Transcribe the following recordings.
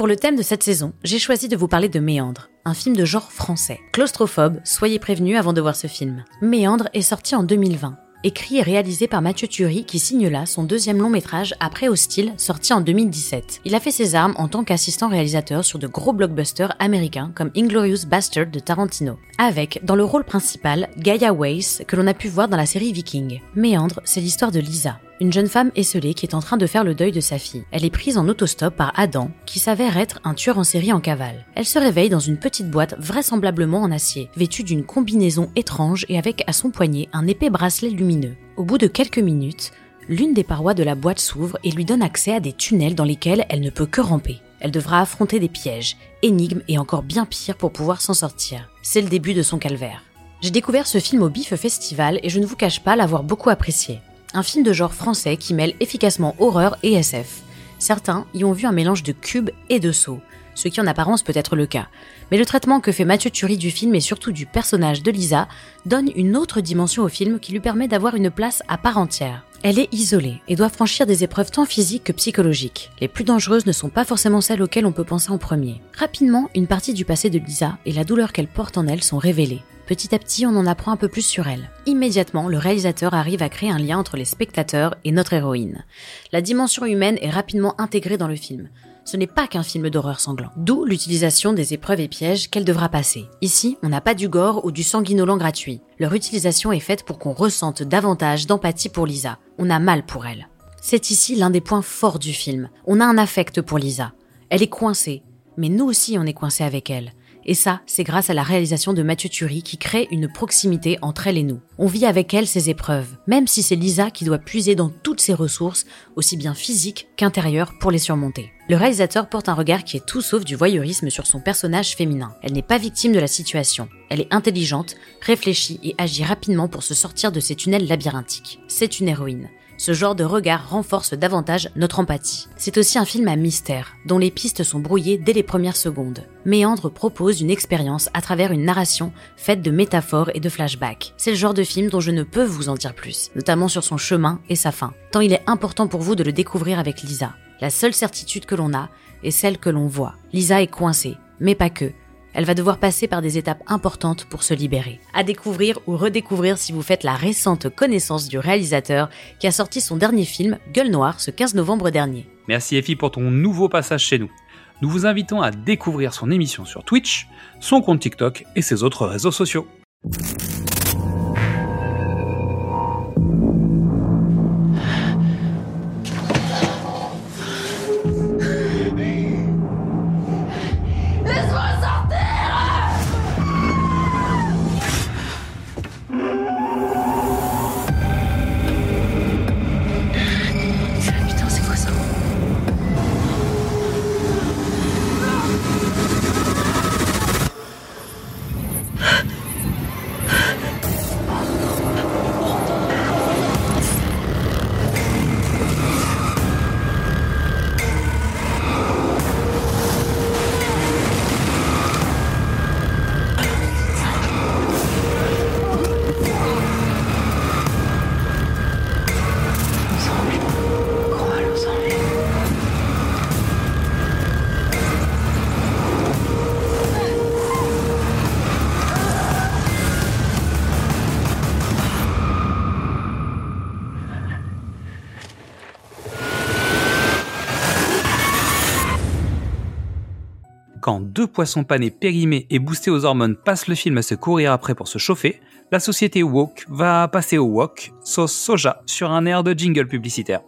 Pour le thème de cette saison, j'ai choisi de vous parler de Méandre, un film de genre français. Claustrophobe, soyez prévenus avant de voir ce film. Méandre est sorti en 2020. Écrit et réalisé par Mathieu Turi qui signe là son deuxième long métrage après Hostile, sorti en 2017. Il a fait ses armes en tant qu'assistant réalisateur sur de gros blockbusters américains comme Inglorious Bastard de Tarantino. Avec, dans le rôle principal, Gaia Weiss, que l'on a pu voir dans la série Viking. Méandre, c'est l'histoire de Lisa, une jeune femme esselée qui est en train de faire le deuil de sa fille. Elle est prise en autostop par Adam, qui s'avère être un tueur en série en cavale. Elle se réveille dans une petite boîte vraisemblablement en acier, vêtue d'une combinaison étrange et avec à son poignet un épais bracelet lumineux. Au bout de quelques minutes, l'une des parois de la boîte s'ouvre et lui donne accès à des tunnels dans lesquels elle ne peut que ramper. Elle devra affronter des pièges, énigmes et encore bien pire pour pouvoir s'en sortir. C'est le début de son calvaire. J'ai découvert ce film au BIF Festival et je ne vous cache pas l'avoir beaucoup apprécié. Un film de genre français qui mêle efficacement horreur et SF. Certains y ont vu un mélange de cubes et de sauts, ce qui en apparence peut être le cas. Mais le traitement que fait Mathieu Turi du film et surtout du personnage de Lisa donne une autre dimension au film qui lui permet d'avoir une place à part entière. Elle est isolée et doit franchir des épreuves tant physiques que psychologiques. Les plus dangereuses ne sont pas forcément celles auxquelles on peut penser en premier. Rapidement, une partie du passé de Lisa et la douleur qu'elle porte en elle sont révélées. Petit à petit, on en apprend un peu plus sur elle. Immédiatement, le réalisateur arrive à créer un lien entre les spectateurs et notre héroïne. La dimension humaine est rapidement intégrée dans le film. Ce n'est pas qu'un film d'horreur sanglant. D'où l'utilisation des épreuves et pièges qu'elle devra passer. Ici, on n'a pas du gore ou du sanguinolent gratuit. Leur utilisation est faite pour qu'on ressente davantage d'empathie pour Lisa. On a mal pour elle. C'est ici l'un des points forts du film. On a un affect pour Lisa. Elle est coincée, mais nous aussi on est coincés avec elle. Et ça, c'est grâce à la réalisation de Mathieu Turi qui crée une proximité entre elle et nous. On vit avec elle ses épreuves, même si c'est Lisa qui doit puiser dans toutes ses ressources, aussi bien physiques qu'intérieures, pour les surmonter. Le réalisateur porte un regard qui est tout sauf du voyeurisme sur son personnage féminin. Elle n'est pas victime de la situation. Elle est intelligente, réfléchit et agit rapidement pour se sortir de ces tunnels labyrinthiques. C'est une héroïne ce genre de regard renforce davantage notre empathie. C'est aussi un film à mystère, dont les pistes sont brouillées dès les premières secondes. Méandre propose une expérience à travers une narration faite de métaphores et de flashbacks. C'est le genre de film dont je ne peux vous en dire plus, notamment sur son chemin et sa fin, tant il est important pour vous de le découvrir avec Lisa. La seule certitude que l'on a est celle que l'on voit. Lisa est coincée, mais pas que. Elle va devoir passer par des étapes importantes pour se libérer. À découvrir ou redécouvrir si vous faites la récente connaissance du réalisateur qui a sorti son dernier film, Gueule Noire, ce 15 novembre dernier. Merci Effie pour ton nouveau passage chez nous. Nous vous invitons à découvrir son émission sur Twitch, son compte TikTok et ses autres réseaux sociaux. Quand deux poissons panés périmés et boostés aux hormones passent le film à se courir après pour se chauffer, la société woke va passer au wok, sauce soja, sur un air de jingle publicitaire.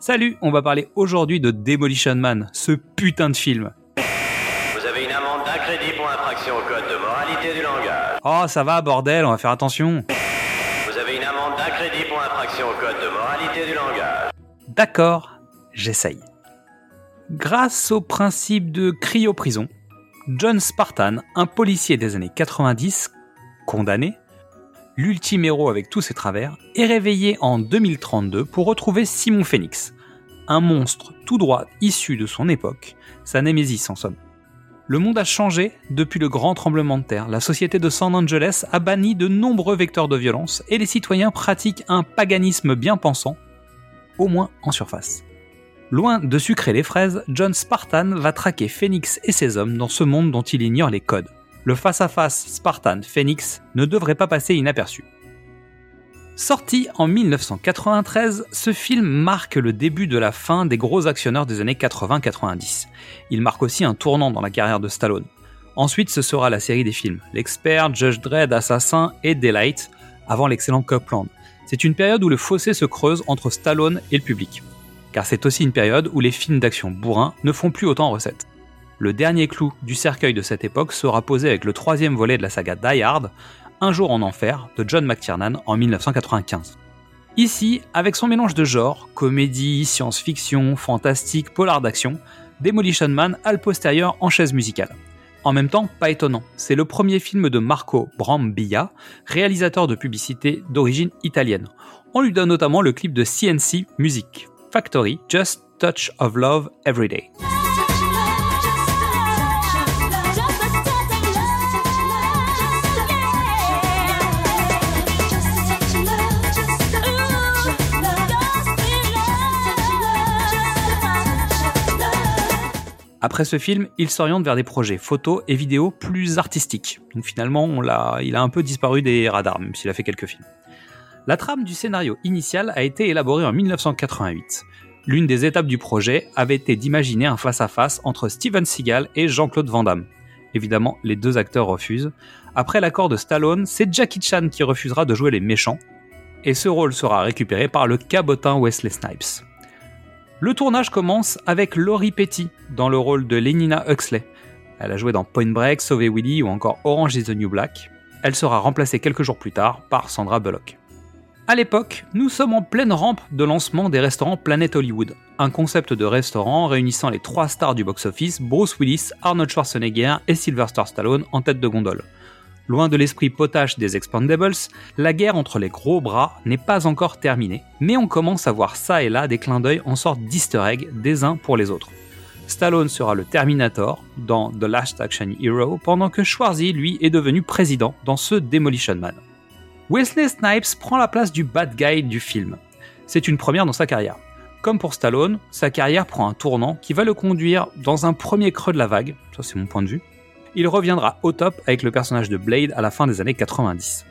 Salut, on va parler aujourd'hui de Demolition Man, ce putain de film. Vous avez une amende d'un crédit pour infraction au code de moralité du langage. Oh, ça va, bordel, on va faire attention. Vous avez une amende d'un crédit pour infraction au code de moralité du langage. D'accord, j'essaye. Grâce au principe de cryoprison, John Spartan, un policier des années 90, condamné, l'ultime héros avec tous ses travers, est réveillé en 2032 pour retrouver Simon Phoenix, un monstre tout droit issu de son époque, sa némésis en somme. Le monde a changé depuis le grand tremblement de terre. La société de San Angeles a banni de nombreux vecteurs de violence et les citoyens pratiquent un paganisme bien pensant, au moins en surface. Loin de sucrer les fraises, John Spartan va traquer Phoenix et ses hommes dans ce monde dont il ignore les codes le face-à-face Spartan-Phoenix ne devrait pas passer inaperçu. Sorti en 1993, ce film marque le début de la fin des gros actionneurs des années 80-90. Il marque aussi un tournant dans la carrière de Stallone. Ensuite, ce sera la série des films L'Expert, Judge Dredd, Assassin et Daylight, avant l'excellent Copland. C'est une période où le fossé se creuse entre Stallone et le public. Car c'est aussi une période où les films d'action bourrins ne font plus autant recettes. Le dernier clou du cercueil de cette époque sera posé avec le troisième volet de la saga Die Hard, Un jour en enfer, de John McTiernan en 1995. Ici, avec son mélange de genres, comédie, science-fiction, fantastique, polar d'action, Demolition Man a le postérieur en chaise musicale. En même temps, pas étonnant, c'est le premier film de Marco Brambilla, réalisateur de publicité d'origine italienne. On lui donne notamment le clip de CNC Music Factory, Just Touch of Love Every Day. Après ce film, il s'oriente vers des projets photos et vidéos plus artistiques. Donc finalement, il a un peu disparu des radars, même s'il a fait quelques films. La trame du scénario initial a été élaborée en 1988. L'une des étapes du projet avait été d'imaginer un face-à-face entre Steven Seagal et Jean-Claude Van Damme. Évidemment, les deux acteurs refusent. Après l'accord de Stallone, c'est Jackie Chan qui refusera de jouer les méchants. Et ce rôle sera récupéré par le cabotin Wesley Snipes. Le tournage commence avec Laurie Petty dans le rôle de Lenina Huxley. Elle a joué dans Point Break, Sauver Willy ou encore Orange is the New Black. Elle sera remplacée quelques jours plus tard par Sandra Bullock. À l'époque, nous sommes en pleine rampe de lancement des restaurants Planet Hollywood, un concept de restaurant réunissant les trois stars du box-office, Bruce Willis, Arnold Schwarzenegger et Sylvester Stallone en tête de gondole. Loin de l'esprit potache des Expandables, la guerre entre les gros bras n'est pas encore terminée, mais on commence à voir ça et là des clins d'œil en sorte d'easter egg des uns pour les autres. Stallone sera le Terminator dans The Last Action Hero, pendant que Schwarzy, lui, est devenu président dans ce Demolition Man. Wesley Snipes prend la place du bad guy du film. C'est une première dans sa carrière. Comme pour Stallone, sa carrière prend un tournant qui va le conduire dans un premier creux de la vague, ça c'est mon point de vue, il reviendra au top avec le personnage de Blade à la fin des années 90.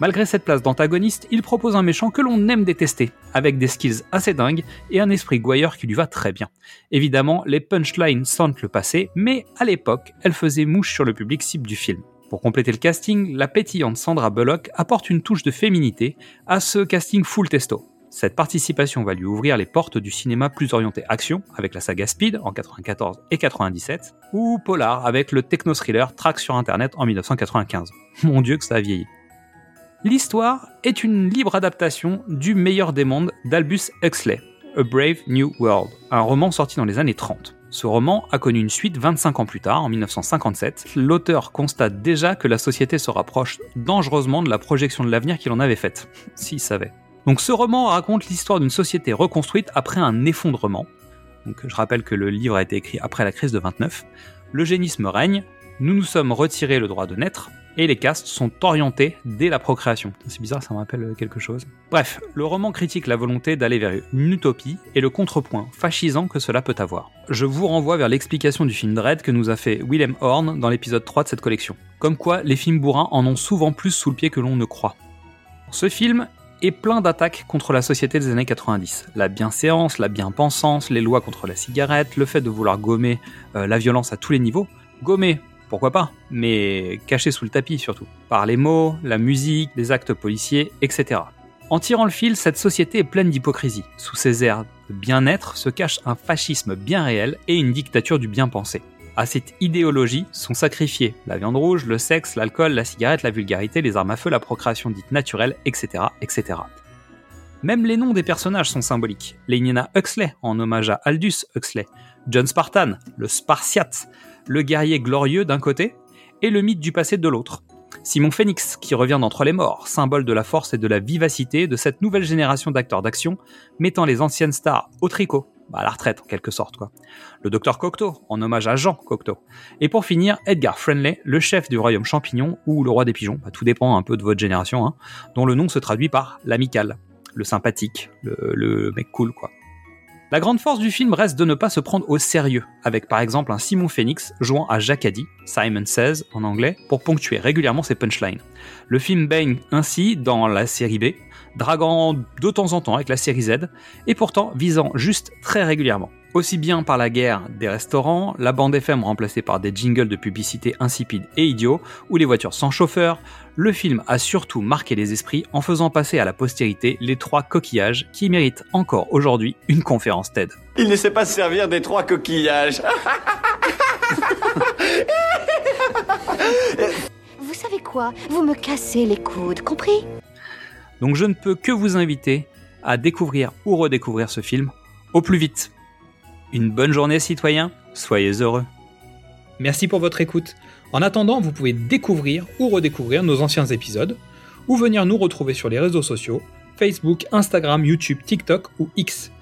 Malgré cette place d'antagoniste, il propose un méchant que l'on aime détester, avec des skills assez dingues et un esprit gouailleur qui lui va très bien. Évidemment, les punchlines sentent le passé, mais à l'époque, elle faisait mouche sur le public cible du film. Pour compléter le casting, la pétillante Sandra Bullock apporte une touche de féminité à ce casting full testo. Cette participation va lui ouvrir les portes du cinéma plus orienté action, avec la saga Speed en 94 et 97, ou Polar avec le techno-thriller Track sur Internet en 1995. Mon dieu que ça a vieilli. L'histoire est une libre adaptation du meilleur des mondes d'Albus Huxley, A Brave New World, un roman sorti dans les années 30. Ce roman a connu une suite 25 ans plus tard, en 1957. L'auteur constate déjà que la société se rapproche dangereusement de la projection de l'avenir qu'il en avait faite, s'il savait. Donc ce roman raconte l'histoire d'une société reconstruite après un effondrement. Je rappelle que le livre a été écrit après la crise de 29. L'eugénisme règne, nous nous sommes retirés le droit de naître, et les castes sont orientés dès la procréation. C'est bizarre, ça me rappelle quelque chose. Bref, le roman critique la volonté d'aller vers une utopie et le contrepoint fascisant que cela peut avoir. Je vous renvoie vers l'explication du film Dread que nous a fait Willem Horn dans l'épisode 3 de cette collection. Comme quoi, les films bourrins en ont souvent plus sous le pied que l'on ne croit. Ce film et plein d'attaques contre la société des années 90. La bienséance, la bien-pensance, les lois contre la cigarette, le fait de vouloir gommer euh, la violence à tous les niveaux. Gommer, pourquoi pas, mais caché sous le tapis surtout. Par les mots, la musique, les actes policiers, etc. En tirant le fil, cette société est pleine d'hypocrisie. Sous ses airs de bien-être se cache un fascisme bien réel et une dictature du bien-pensé. À cette idéologie sont sacrifiés la viande rouge, le sexe, l'alcool, la cigarette, la vulgarité, les armes à feu, la procréation dite naturelle, etc., etc. Même les noms des personnages sont symboliques. Lénina Huxley, en hommage à Aldous Huxley. John Spartan, le Spartiate. Le guerrier glorieux d'un côté et le mythe du passé de l'autre. Simon Phoenix, qui revient d'entre les morts, symbole de la force et de la vivacité de cette nouvelle génération d'acteurs d'action, mettant les anciennes stars au tricot, bah, à la retraite en quelque sorte quoi. Le docteur Cocteau, en hommage à Jean Cocteau. Et pour finir, Edgar Friendly, le chef du royaume champignon ou le roi des pigeons, bah, tout dépend un peu de votre génération, hein, dont le nom se traduit par l'amical, le sympathique, le, le mec cool quoi. La grande force du film reste de ne pas se prendre au sérieux, avec par exemple un Simon Phoenix jouant à Jacadi, Simon Says en anglais, pour ponctuer régulièrement ses punchlines. Le film baigne ainsi dans la série B, draguant de temps en temps avec la série Z, et pourtant visant juste très régulièrement. Aussi bien par la guerre des restaurants, la bande FM remplacée par des jingles de publicité insipides et idiots, ou les voitures sans chauffeur, le film a surtout marqué les esprits en faisant passer à la postérité les trois coquillages qui méritent encore aujourd'hui une conférence TED. Il ne sait pas se servir des trois coquillages. Vous savez quoi? Vous me cassez les coudes, compris? Donc je ne peux que vous inviter à découvrir ou redécouvrir ce film au plus vite. Une bonne journée citoyens, soyez heureux. Merci pour votre écoute. En attendant, vous pouvez découvrir ou redécouvrir nos anciens épisodes, ou venir nous retrouver sur les réseaux sociaux, Facebook, Instagram, YouTube, TikTok ou X.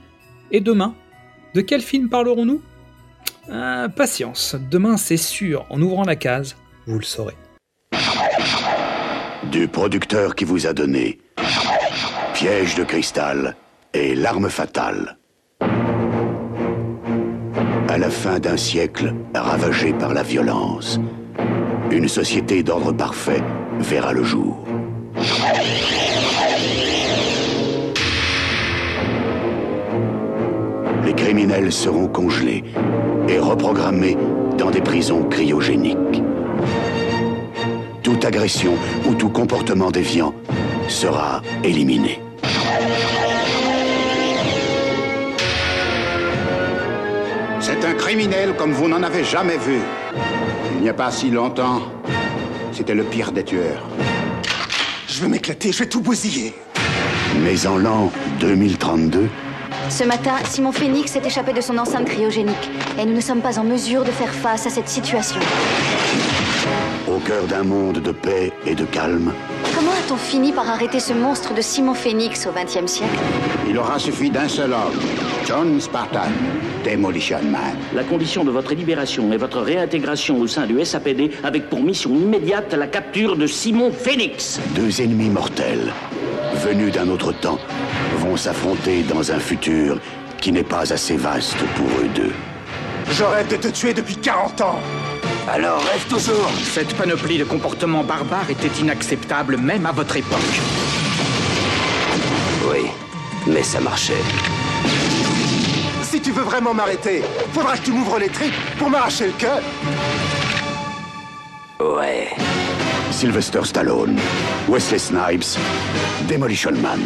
Et demain, de quel film parlerons-nous? Ah, Patience, demain c'est sûr, en ouvrant la case, vous le saurez. Du producteur qui vous a donné Piège de cristal et L'arme fatale. À la fin d'un siècle ravagé par la violence, une société d'ordre parfait verra le jour. Les criminels seront congelés et reprogrammés dans des prisons cryogéniques. Toute agression ou tout comportement déviant sera éliminé. C'est un criminel comme vous n'en avez jamais vu. Il n'y a pas si longtemps, c'était le pire des tueurs. Je vais m'éclater, je vais tout bousiller. Mais en l'an 2032, Ce matin, Simon Phoenix s'est échappé de son enceinte cryogénique. Et nous ne sommes pas en mesure de faire face à cette situation. au cœur d'un monde de paix et de calme, a-t-on fini par arrêter ce monstre de Simon Phoenix au XXe siècle? Il aura suffi d'un seul homme, John Spartan, Demolition Man. La condition de votre libération et votre réintégration au sein du SAPD avec pour mission immédiate la capture de Simon Phoenix. deux ennemis mortels, venus d'un autre temps, vont s'affronter dans un futur qui n'est pas assez vaste pour eux deux. Je rêve de te tuer depuis 40 ans. Alors rêve toujours. Cette panoplie de comportements barbares était inacceptable même à votre époque. Oui, mais ça marchait. Si tu veux vraiment m'arrêter, faudra que tu m'ouvres les tripes pour m'arracher le cœur. Ouais. Sylvester Stallone, Wesley Snipes, Demolition Man.